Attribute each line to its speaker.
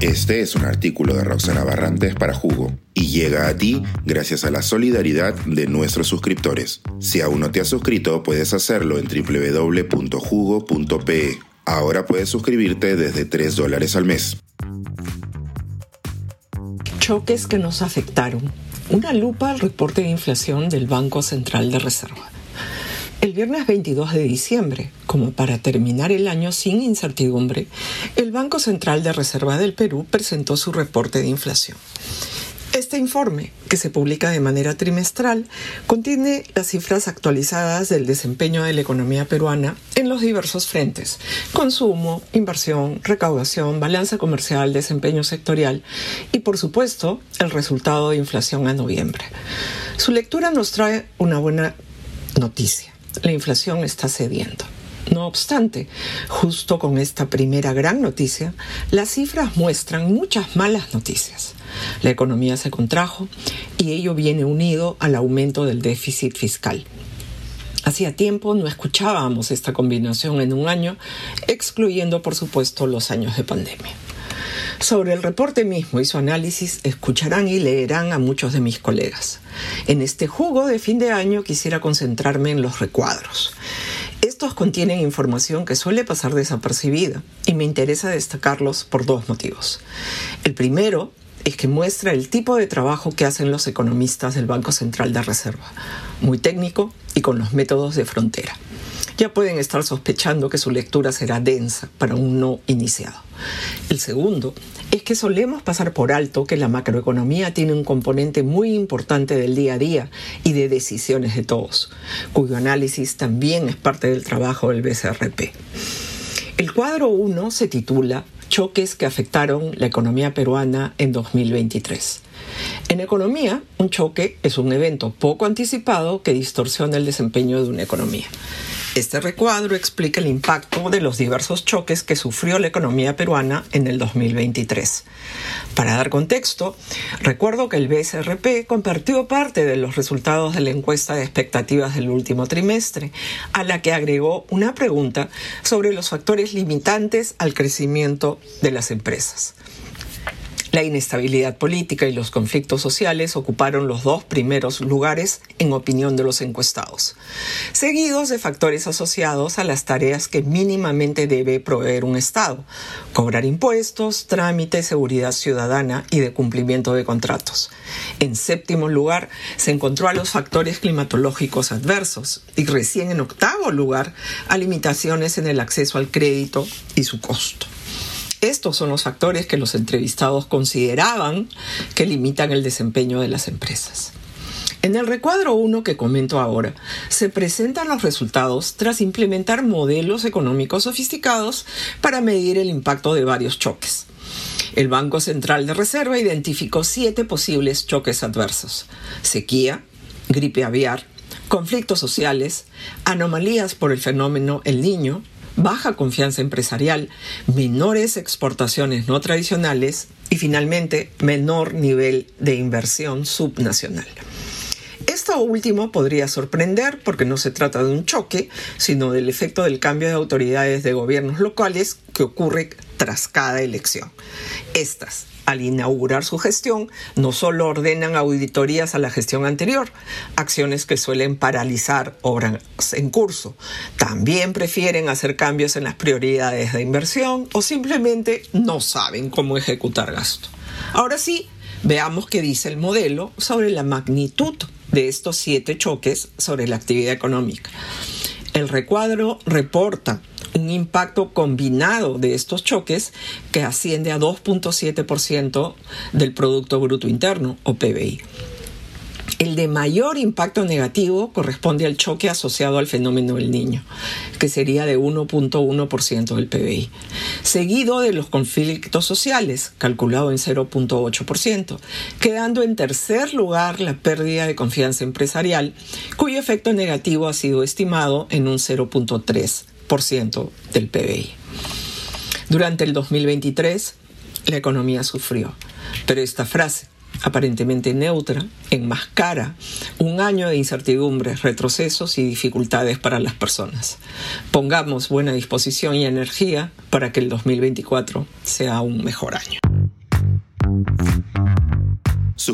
Speaker 1: Este es un artículo de Roxana Barrantes para Jugo y llega a ti gracias a la solidaridad de nuestros suscriptores. Si aún no te has suscrito, puedes hacerlo en www.jugo.pe. Ahora puedes suscribirte desde 3 dólares al mes.
Speaker 2: Choques que nos afectaron. Una lupa al reporte de inflación del Banco Central de Reserva. El viernes 22 de diciembre, como para terminar el año sin incertidumbre, el Banco Central de Reserva del Perú presentó su reporte de inflación. Este informe, que se publica de manera trimestral, contiene las cifras actualizadas del desempeño de la economía peruana en los diversos frentes, consumo, inversión, recaudación, balanza comercial, desempeño sectorial y, por supuesto, el resultado de inflación a noviembre. Su lectura nos trae una buena noticia la inflación está cediendo. No obstante, justo con esta primera gran noticia, las cifras muestran muchas malas noticias. La economía se contrajo y ello viene unido al aumento del déficit fiscal. Hacía tiempo no escuchábamos esta combinación en un año, excluyendo por supuesto los años de pandemia. Sobre el reporte mismo y su análisis escucharán y leerán a muchos de mis colegas. En este jugo de fin de año quisiera concentrarme en los recuadros. Estos contienen información que suele pasar desapercibida y me interesa destacarlos por dos motivos. El primero es que muestra el tipo de trabajo que hacen los economistas del Banco Central de Reserva, muy técnico y con los métodos de frontera ya pueden estar sospechando que su lectura será densa para un no iniciado. El segundo es que solemos pasar por alto que la macroeconomía tiene un componente muy importante del día a día y de decisiones de todos, cuyo análisis también es parte del trabajo del BCRP. El cuadro 1 se titula Choques que afectaron la economía peruana en 2023. En economía, un choque es un evento poco anticipado que distorsiona el desempeño de una economía. Este recuadro explica el impacto de los diversos choques que sufrió la economía peruana en el 2023. Para dar contexto, recuerdo que el BSRP compartió parte de los resultados de la encuesta de expectativas del último trimestre, a la que agregó una pregunta sobre los factores limitantes al crecimiento de las empresas. La inestabilidad política y los conflictos sociales ocuparon los dos primeros lugares en opinión de los encuestados, seguidos de factores asociados a las tareas que mínimamente debe proveer un Estado, cobrar impuestos, trámites, seguridad ciudadana y de cumplimiento de contratos. En séptimo lugar, se encontró a los factores climatológicos adversos y recién en octavo lugar a limitaciones en el acceso al crédito y su costo. Estos son los factores que los entrevistados consideraban que limitan el desempeño de las empresas. En el recuadro 1 que comento ahora, se presentan los resultados tras implementar modelos económicos sofisticados para medir el impacto de varios choques. El Banco Central de Reserva identificó siete posibles choques adversos. Sequía, gripe aviar, conflictos sociales, anomalías por el fenómeno El Niño, baja confianza empresarial, menores exportaciones no tradicionales y finalmente menor nivel de inversión subnacional. Esto último podría sorprender porque no se trata de un choque, sino del efecto del cambio de autoridades de gobiernos locales que ocurre tras cada elección. Estas, al inaugurar su gestión, no solo ordenan auditorías a la gestión anterior, acciones que suelen paralizar obras en curso, también prefieren hacer cambios en las prioridades de inversión o simplemente no saben cómo ejecutar gasto. Ahora sí, veamos qué dice el modelo sobre la magnitud de estos siete choques sobre la actividad económica. El recuadro reporta un impacto combinado de estos choques que asciende a 2.7% del Producto Bruto Interno o PBI. El de mayor impacto negativo corresponde al choque asociado al fenómeno del niño, que sería de 1.1% del PBI, seguido de los conflictos sociales, calculado en 0.8%, quedando en tercer lugar la pérdida de confianza empresarial, cuyo efecto negativo ha sido estimado en un 0.3% del PBI. Durante el 2023, la economía sufrió, pero esta frase, aparentemente neutra, enmascara un año de incertidumbres, retrocesos y dificultades para las personas. Pongamos buena disposición y energía para que el 2024 sea un mejor año.